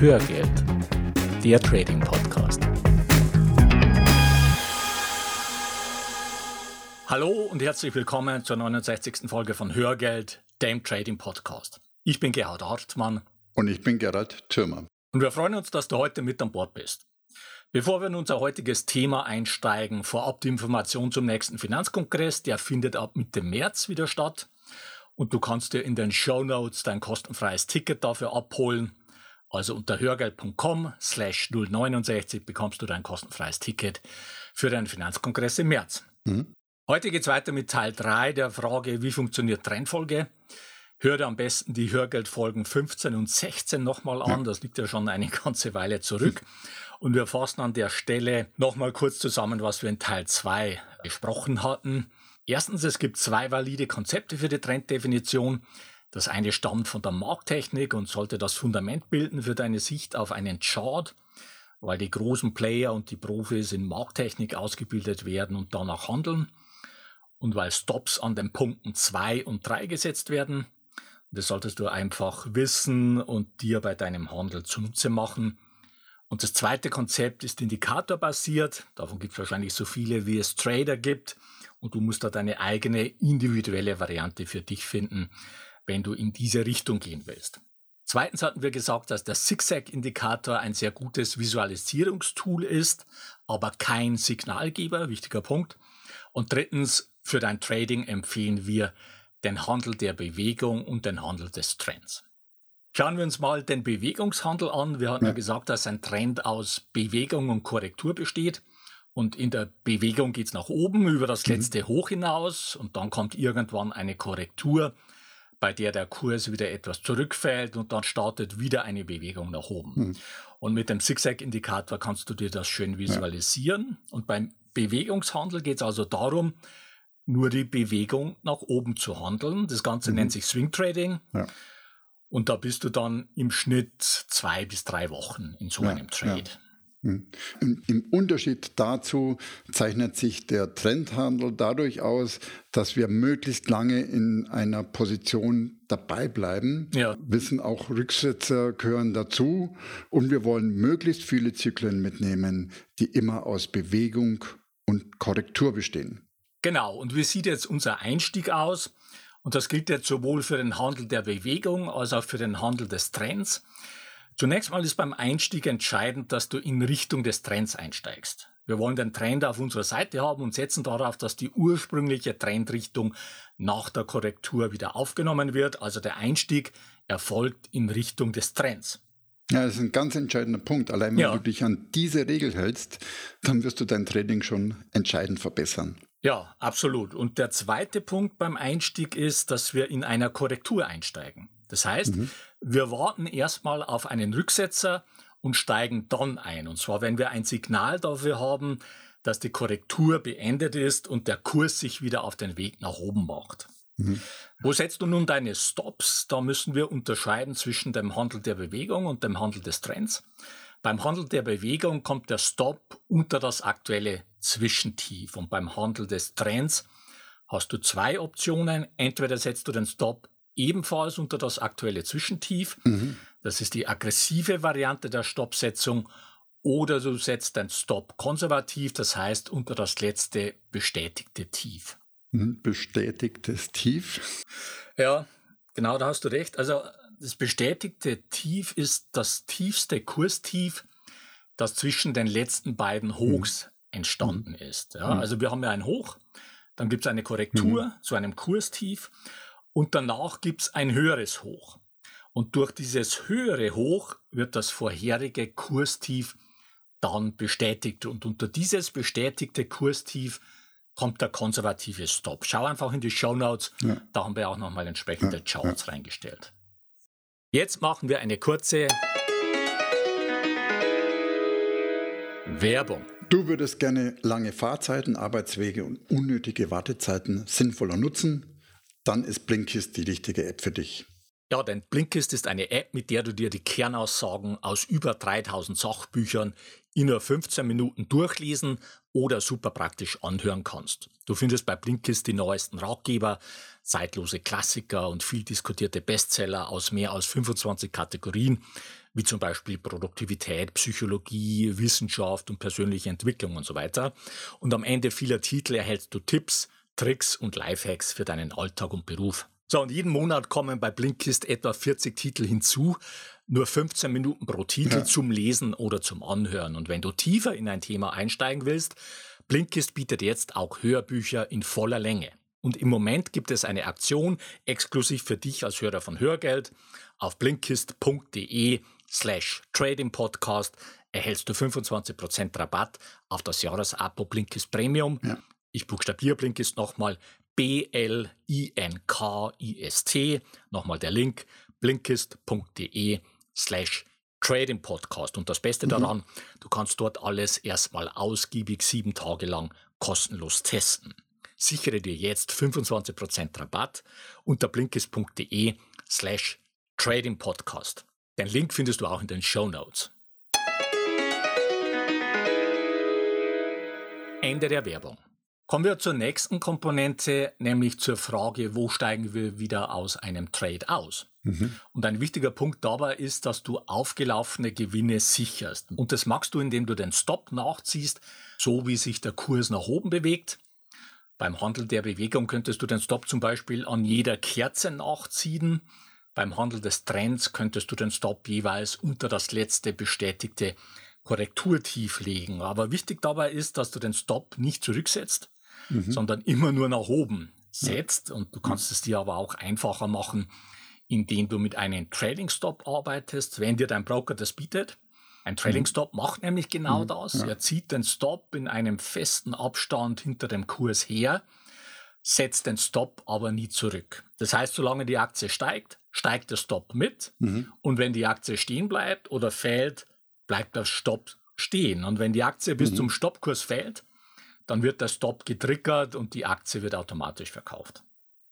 Hörgeld, der Trading Podcast. Hallo und herzlich willkommen zur 69. Folge von Hörgeld, dem Trading Podcast. Ich bin Gerhard Hartmann. Und ich bin Gerhard Thürmer. Und wir freuen uns, dass du heute mit an Bord bist. Bevor wir in unser heutiges Thema einsteigen, vorab die Information zum nächsten Finanzkongress, der findet ab Mitte März wieder statt. Und du kannst dir in den Show Notes dein kostenfreies Ticket dafür abholen. Also unter hörgeld.com slash 069 bekommst du dein kostenfreies Ticket für deinen Finanzkongress im März. Mhm. Heute geht es weiter mit Teil 3 der Frage, wie funktioniert Trendfolge. Hör dir am besten die Hörgeldfolgen 15 und 16 nochmal an. Das liegt ja schon eine ganze Weile zurück. Und wir fassen an der Stelle nochmal kurz zusammen, was wir in Teil 2 besprochen hatten. Erstens, es gibt zwei valide Konzepte für die Trenddefinition. Das eine stammt von der Markttechnik und sollte das Fundament bilden für deine Sicht auf einen Chart, weil die großen Player und die Profis in Markttechnik ausgebildet werden und danach handeln und weil Stops an den Punkten 2 und 3 gesetzt werden. Das solltest du einfach wissen und dir bei deinem Handel zunutze machen. Und das zweite Konzept ist indikatorbasiert. Davon gibt es wahrscheinlich so viele, wie es Trader gibt. Und du musst da deine eigene individuelle Variante für dich finden wenn du in diese Richtung gehen willst. Zweitens hatten wir gesagt, dass der Zigzag-Indikator ein sehr gutes Visualisierungstool ist, aber kein Signalgeber, wichtiger Punkt. Und drittens, für dein Trading empfehlen wir den Handel der Bewegung und den Handel des Trends. Schauen wir uns mal den Bewegungshandel an. Wir hatten ja, gesagt, dass ein Trend aus Bewegung und Korrektur besteht. Und in der Bewegung geht es nach oben über das mhm. letzte. Hoch hinaus und dann kommt irgendwann eine Korrektur bei der der Kurs wieder etwas zurückfällt und dann startet wieder eine Bewegung nach oben. Hm. Und mit dem Zigzag-Indikator kannst du dir das schön visualisieren. Ja. Und beim Bewegungshandel geht es also darum, nur die Bewegung nach oben zu handeln. Das Ganze mhm. nennt sich Swing Trading. Ja. Und da bist du dann im Schnitt zwei bis drei Wochen in so ja, einem Trade. Im Unterschied dazu zeichnet sich der Trendhandel dadurch aus, dass wir möglichst lange in einer Position dabei bleiben. Ja. Wissen auch Rücksetzer gehören dazu und wir wollen möglichst viele Zyklen mitnehmen, die immer aus Bewegung und Korrektur bestehen. Genau. Und wie sieht jetzt unser Einstieg aus? Und das gilt jetzt sowohl für den Handel der Bewegung als auch für den Handel des Trends. Zunächst mal ist beim Einstieg entscheidend, dass du in Richtung des Trends einsteigst. Wir wollen den Trend auf unserer Seite haben und setzen darauf, dass die ursprüngliche Trendrichtung nach der Korrektur wieder aufgenommen wird. Also der Einstieg erfolgt in Richtung des Trends. Ja, das ist ein ganz entscheidender Punkt. Allein wenn ja. du dich an diese Regel hältst, dann wirst du dein Trading schon entscheidend verbessern. Ja, absolut. Und der zweite Punkt beim Einstieg ist, dass wir in einer Korrektur einsteigen. Das heißt, mhm. wir warten erstmal auf einen Rücksetzer und steigen dann ein. Und zwar, wenn wir ein Signal dafür haben, dass die Korrektur beendet ist und der Kurs sich wieder auf den Weg nach oben macht. Mhm. Wo setzt du nun deine Stops? Da müssen wir unterscheiden zwischen dem Handel der Bewegung und dem Handel des Trends. Beim Handel der Bewegung kommt der Stop unter das aktuelle Zwischentief und beim Handel des Trends hast du zwei Optionen. Entweder setzt du den Stop ebenfalls unter das aktuelle Zwischentief. Mhm. Das ist die aggressive Variante der Stoppsetzung. Oder du setzt dein Stop konservativ, das heißt unter das letzte bestätigte Tief. Mhm, bestätigtes Tief? Ja, genau, da hast du recht. Also das bestätigte Tief ist das tiefste Kurstief, das zwischen den letzten beiden Hochs mhm. entstanden ist. Ja, mhm. Also wir haben ja ein Hoch, dann gibt es eine Korrektur mhm. zu einem Kurstief und danach gibt es ein höheres Hoch. Und durch dieses höhere Hoch wird das vorherige Kurstief dann bestätigt. Und unter dieses bestätigte Kurstief kommt der konservative Stop. Schau einfach in die Show Notes, ja. da haben wir auch nochmal entsprechende ja, Charts ja. reingestellt. Jetzt machen wir eine kurze Werbung. Du würdest gerne lange Fahrzeiten, Arbeitswege und unnötige Wartezeiten sinnvoller nutzen dann ist Blinkist die richtige App für dich. Ja, denn Blinkist ist eine App, mit der du dir die Kernaussagen aus über 3000 Sachbüchern in nur 15 Minuten durchlesen oder super praktisch anhören kannst. Du findest bei Blinkist die neuesten Ratgeber, zeitlose Klassiker und viel diskutierte Bestseller aus mehr als 25 Kategorien wie zum Beispiel Produktivität, Psychologie, Wissenschaft und persönliche Entwicklung und so weiter. Und am Ende vieler Titel erhältst du Tipps, Tricks und Lifehacks für deinen Alltag und Beruf. So, und jeden Monat kommen bei Blinkist etwa 40 Titel hinzu, nur 15 Minuten pro Titel ja. zum Lesen oder zum Anhören. Und wenn du tiefer in ein Thema einsteigen willst, Blinkist bietet jetzt auch Hörbücher in voller Länge. Und im Moment gibt es eine Aktion exklusiv für dich als Hörer von Hörgeld. Auf blinkist.de slash Trading Podcast erhältst du 25% Rabatt auf das Jahresabo Blinkist Premium. Ja. Ich buchstabiere Blinkist nochmal B-L-I-N-K-I-S-T. Nochmal der Link blinkist.de slash Trading Podcast. Und das Beste mhm. daran, du kannst dort alles erstmal ausgiebig sieben Tage lang kostenlos testen. Sichere dir jetzt 25% Rabatt unter blinkist.de slash Trading Podcast. Den Link findest du auch in den Show Notes. Ende der Werbung. Kommen wir zur nächsten Komponente, nämlich zur Frage, wo steigen wir wieder aus einem Trade aus? Mhm. Und ein wichtiger Punkt dabei ist, dass du aufgelaufene Gewinne sicherst. Und das machst du, indem du den Stop nachziehst, so wie sich der Kurs nach oben bewegt. Beim Handel der Bewegung könntest du den Stop zum Beispiel an jeder Kerze nachziehen. Beim Handel des Trends könntest du den Stop jeweils unter das letzte bestätigte Korrekturtief legen. Aber wichtig dabei ist, dass du den Stop nicht zurücksetzt, mhm. sondern immer nur nach oben setzt. Und du kannst es dir aber auch einfacher machen, indem du mit einem Trading Stop arbeitest, wenn dir dein Broker das bietet. Ein Trading mhm. Stop macht nämlich genau mhm. das. Er zieht den Stop in einem festen Abstand hinter dem Kurs her, setzt den Stop aber nie zurück. Das heißt, solange die Aktie steigt, steigt der Stop mit. Mhm. Und wenn die Aktie stehen bleibt oder fällt, bleibt der Stop stehen. Und wenn die Aktie bis mhm. zum Stoppkurs fällt, dann wird der Stop getriggert und die Aktie wird automatisch verkauft.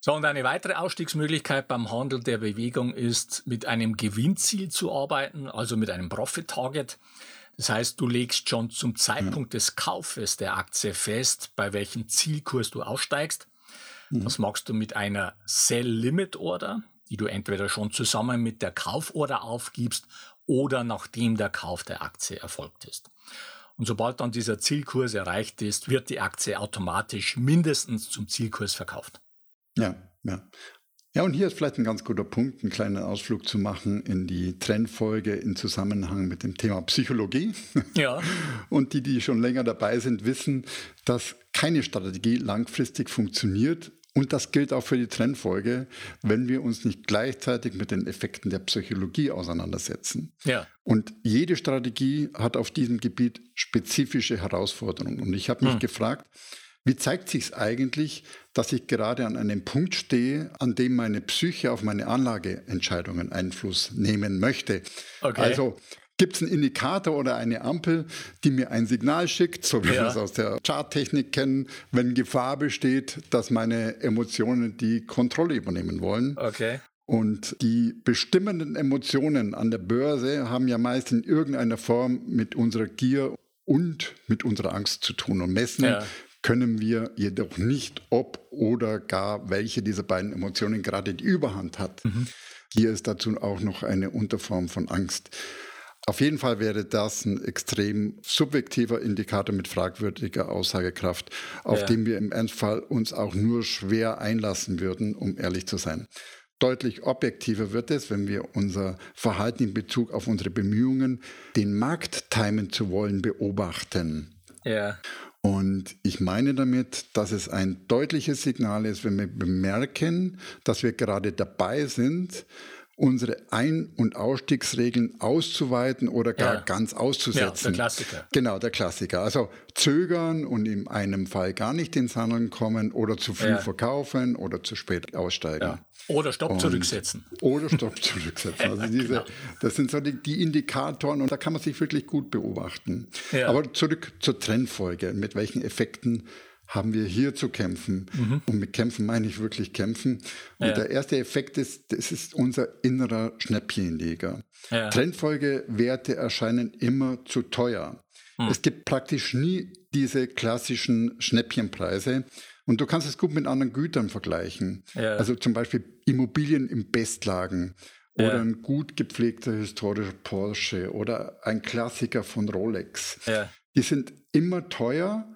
So, und eine weitere Ausstiegsmöglichkeit beim Handel der Bewegung ist, mit einem Gewinnziel zu arbeiten, also mit einem Profit-Target. Das heißt, du legst schon zum Zeitpunkt des Kaufes der Aktie fest, bei welchem Zielkurs du aussteigst. Mhm. Das machst du mit einer Sell-Limit-Order, die du entweder schon zusammen mit der Kauforder aufgibst oder nachdem der Kauf der Aktie erfolgt ist. Und sobald dann dieser Zielkurs erreicht ist, wird die Aktie automatisch mindestens zum Zielkurs verkauft. Ja, ja. Ja, und hier ist vielleicht ein ganz guter Punkt, einen kleinen Ausflug zu machen in die Trendfolge in Zusammenhang mit dem Thema Psychologie. Ja. Und die, die schon länger dabei sind, wissen, dass keine Strategie langfristig funktioniert, und das gilt auch für die Trendfolge, wenn wir uns nicht gleichzeitig mit den Effekten der Psychologie auseinandersetzen. Ja. Und jede Strategie hat auf diesem Gebiet spezifische Herausforderungen. Und ich habe mich hm. gefragt, wie zeigt sich es eigentlich, dass ich gerade an einem Punkt stehe, an dem meine Psyche auf meine Anlageentscheidungen Einfluss nehmen möchte? Okay. Also Gibt es einen Indikator oder eine Ampel, die mir ein Signal schickt, so wie ja. wir es aus der Charttechnik kennen, wenn Gefahr besteht, dass meine Emotionen die Kontrolle übernehmen wollen? Okay. Und die bestimmenden Emotionen an der Börse haben ja meist in irgendeiner Form mit unserer Gier und mit unserer Angst zu tun und messen. Ja. Können wir jedoch nicht, ob oder gar welche dieser beiden Emotionen gerade die Überhand hat. Mhm. Hier ist dazu auch noch eine Unterform von Angst. Auf jeden Fall wäre das ein extrem subjektiver Indikator mit fragwürdiger Aussagekraft, auf ja. den wir im Ernstfall uns auch nur schwer einlassen würden, um ehrlich zu sein. Deutlich objektiver wird es, wenn wir unser Verhalten in Bezug auf unsere Bemühungen, den Markt timen zu wollen, beobachten. Ja. Und ich meine damit, dass es ein deutliches Signal ist, wenn wir bemerken, dass wir gerade dabei sind, unsere Ein- und Ausstiegsregeln auszuweiten oder gar ja. ganz auszusetzen. Ja, der Klassiker. Genau, der Klassiker. Also zögern und in einem Fall gar nicht ins Handeln kommen oder zu früh ja. verkaufen oder zu spät aussteigen. Ja. Oder Stopp und zurücksetzen. Oder Stopp zurücksetzen. Also diese, genau. das sind so die, die, Indikatoren und da kann man sich wirklich gut beobachten. Aber zurück zur Trendfolge. Mit welchen Effekten haben wir hier zu kämpfen. Mhm. Und mit kämpfen meine ich wirklich kämpfen. Und ja. der erste Effekt ist, das ist unser innerer Schnäppchenleger. Ja. Trendfolgewerte erscheinen immer zu teuer. Mhm. Es gibt praktisch nie diese klassischen Schnäppchenpreise. Und du kannst es gut mit anderen Gütern vergleichen. Ja. Also zum Beispiel Immobilien im Bestlagen oder ja. ein gut gepflegter historischer Porsche oder ein Klassiker von Rolex. Ja. Die sind immer teuer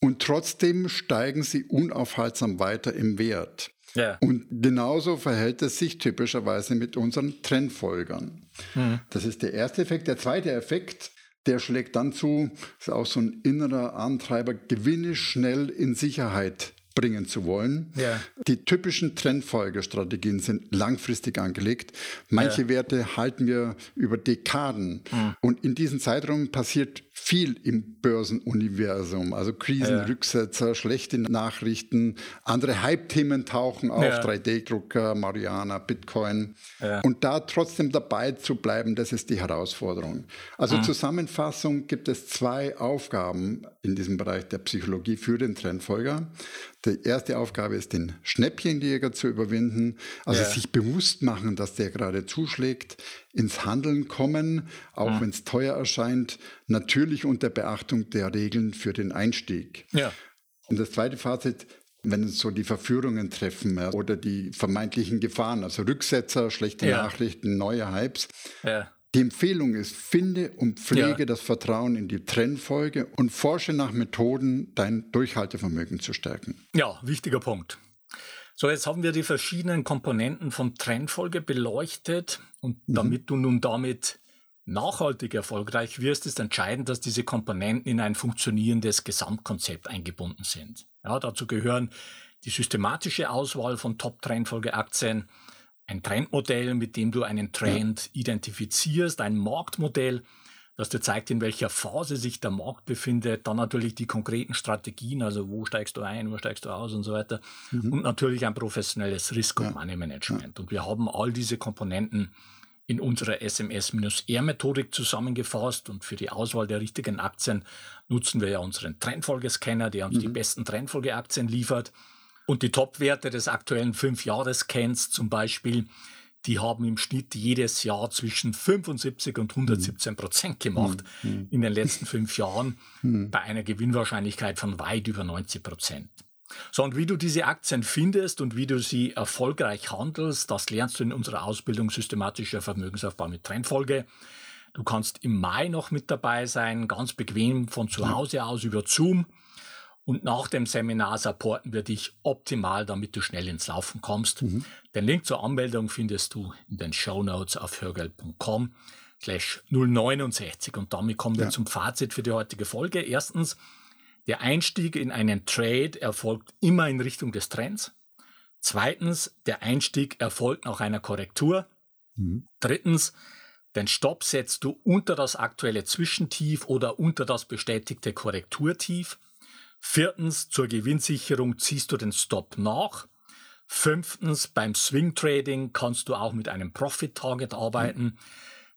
und trotzdem steigen sie unaufhaltsam weiter im Wert. Ja. Und genauso verhält es sich typischerweise mit unseren Trendfolgern. Mhm. Das ist der erste Effekt. Der zweite Effekt, der schlägt dann zu, ist auch so ein innerer Antreiber, gewinne schnell in Sicherheit bringen zu wollen. Ja. Die typischen Trendfolgestrategien sind langfristig angelegt. Manche ja. Werte halten wir über Dekaden. Mhm. Und in diesem Zeitraum passiert viel im Börsenuniversum. Also Krisenrücksetzer, ja. schlechte Nachrichten, andere Hype-Themen tauchen auf, ja. 3D-Drucker, Mariana, Bitcoin. Und da trotzdem dabei zu bleiben, das ist die Herausforderung. Also mhm. Zusammenfassung gibt es zwei Aufgaben in diesem Bereich der Psychologie für den Trendfolger. Die erste Aufgabe ist, den Schnäppchenjäger zu überwinden, also sich bewusst machen, dass der gerade zuschlägt ins Handeln kommen, auch ja. wenn es teuer erscheint, natürlich unter Beachtung der Regeln für den Einstieg. Ja. Und das zweite Fazit, wenn es so die Verführungen treffen oder die vermeintlichen Gefahren, also Rücksetzer, schlechte ja. Nachrichten, neue Hypes. Ja. Die Empfehlung ist, finde und pflege ja. das Vertrauen in die Trendfolge und forsche nach Methoden, dein Durchhaltevermögen zu stärken. Ja, wichtiger Punkt. So, jetzt haben wir die verschiedenen Komponenten von Trendfolge beleuchtet und mhm. damit du nun damit nachhaltig erfolgreich wirst, ist entscheidend, dass diese Komponenten in ein funktionierendes Gesamtkonzept eingebunden sind. Ja, dazu gehören die systematische Auswahl von Top-Trendfolgeaktien, ein Trendmodell, mit dem du einen Trend identifizierst, ein Marktmodell, das dir zeigt, in welcher Phase sich der Markt befindet, dann natürlich die konkreten Strategien, also wo steigst du ein, wo steigst du aus und so weiter mhm. und natürlich ein professionelles Risk- und ja. Money-Management. Ja. Und wir haben all diese Komponenten in unserer SMS-R-Methodik zusammengefasst und für die Auswahl der richtigen Aktien nutzen wir ja unseren Trendfolgescanner, der uns mhm. die besten Trendfolgeaktien liefert. Und die Top-Werte des aktuellen 5-Jahres-Scans zum Beispiel, die haben im Schnitt jedes Jahr zwischen 75 und 117 Prozent gemacht mhm. in den letzten fünf Jahren mhm. bei einer Gewinnwahrscheinlichkeit von weit über 90 Prozent. So, und wie du diese Aktien findest und wie du sie erfolgreich handelst, das lernst du in unserer Ausbildung systematischer Vermögensaufbau mit Trendfolge. Du kannst im Mai noch mit dabei sein, ganz bequem von zu Hause aus über Zoom. Und nach dem Seminar supporten wir dich optimal, damit du schnell ins Laufen kommst. Mhm. Den Link zur Anmeldung findest du in den Show Notes auf hörgeld.com slash 069. Und damit kommen wir ja. zum Fazit für die heutige Folge. Erstens, der Einstieg in einen Trade erfolgt immer in Richtung des Trends. Zweitens, der Einstieg erfolgt nach einer Korrektur. Mhm. Drittens, den Stopp setzt du unter das aktuelle Zwischentief oder unter das bestätigte Korrekturtief. Viertens, zur Gewinnsicherung ziehst du den Stop nach. Fünftens, beim Swing Trading kannst du auch mit einem Profit Target arbeiten. Mhm.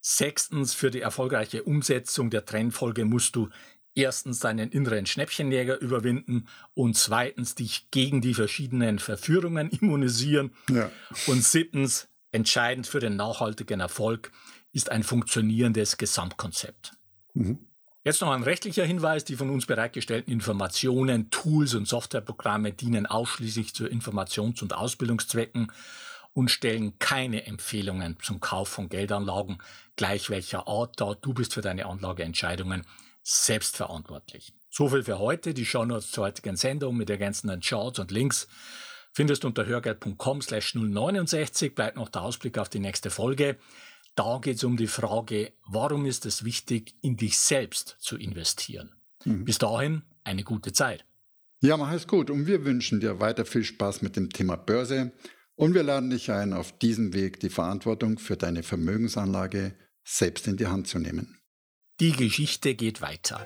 Sechstens, für die erfolgreiche Umsetzung der Trendfolge musst du erstens deinen inneren Schnäppchenjäger überwinden und zweitens dich gegen die verschiedenen Verführungen immunisieren. Ja. Und siebtens, entscheidend für den nachhaltigen Erfolg ist ein funktionierendes Gesamtkonzept. Mhm. Jetzt noch ein rechtlicher Hinweis. Die von uns bereitgestellten Informationen, Tools und Softwareprogramme dienen ausschließlich zu Informations- und Ausbildungszwecken und stellen keine Empfehlungen zum Kauf von Geldanlagen, gleich welcher Art, da du bist für deine Anlageentscheidungen selbstverantwortlich. So viel für heute. Die Shownotes zur heutigen Sendung mit ergänzenden Charts und Links findest du unter hörgeld.com slash 069. Bleibt noch der Ausblick auf die nächste Folge. Da geht es um die Frage, warum ist es wichtig, in dich selbst zu investieren? Mhm. Bis dahin eine gute Zeit. Ja, mach es gut und wir wünschen dir weiter viel Spaß mit dem Thema Börse und wir laden dich ein, auf diesem Weg die Verantwortung für deine Vermögensanlage selbst in die Hand zu nehmen. Die Geschichte geht weiter.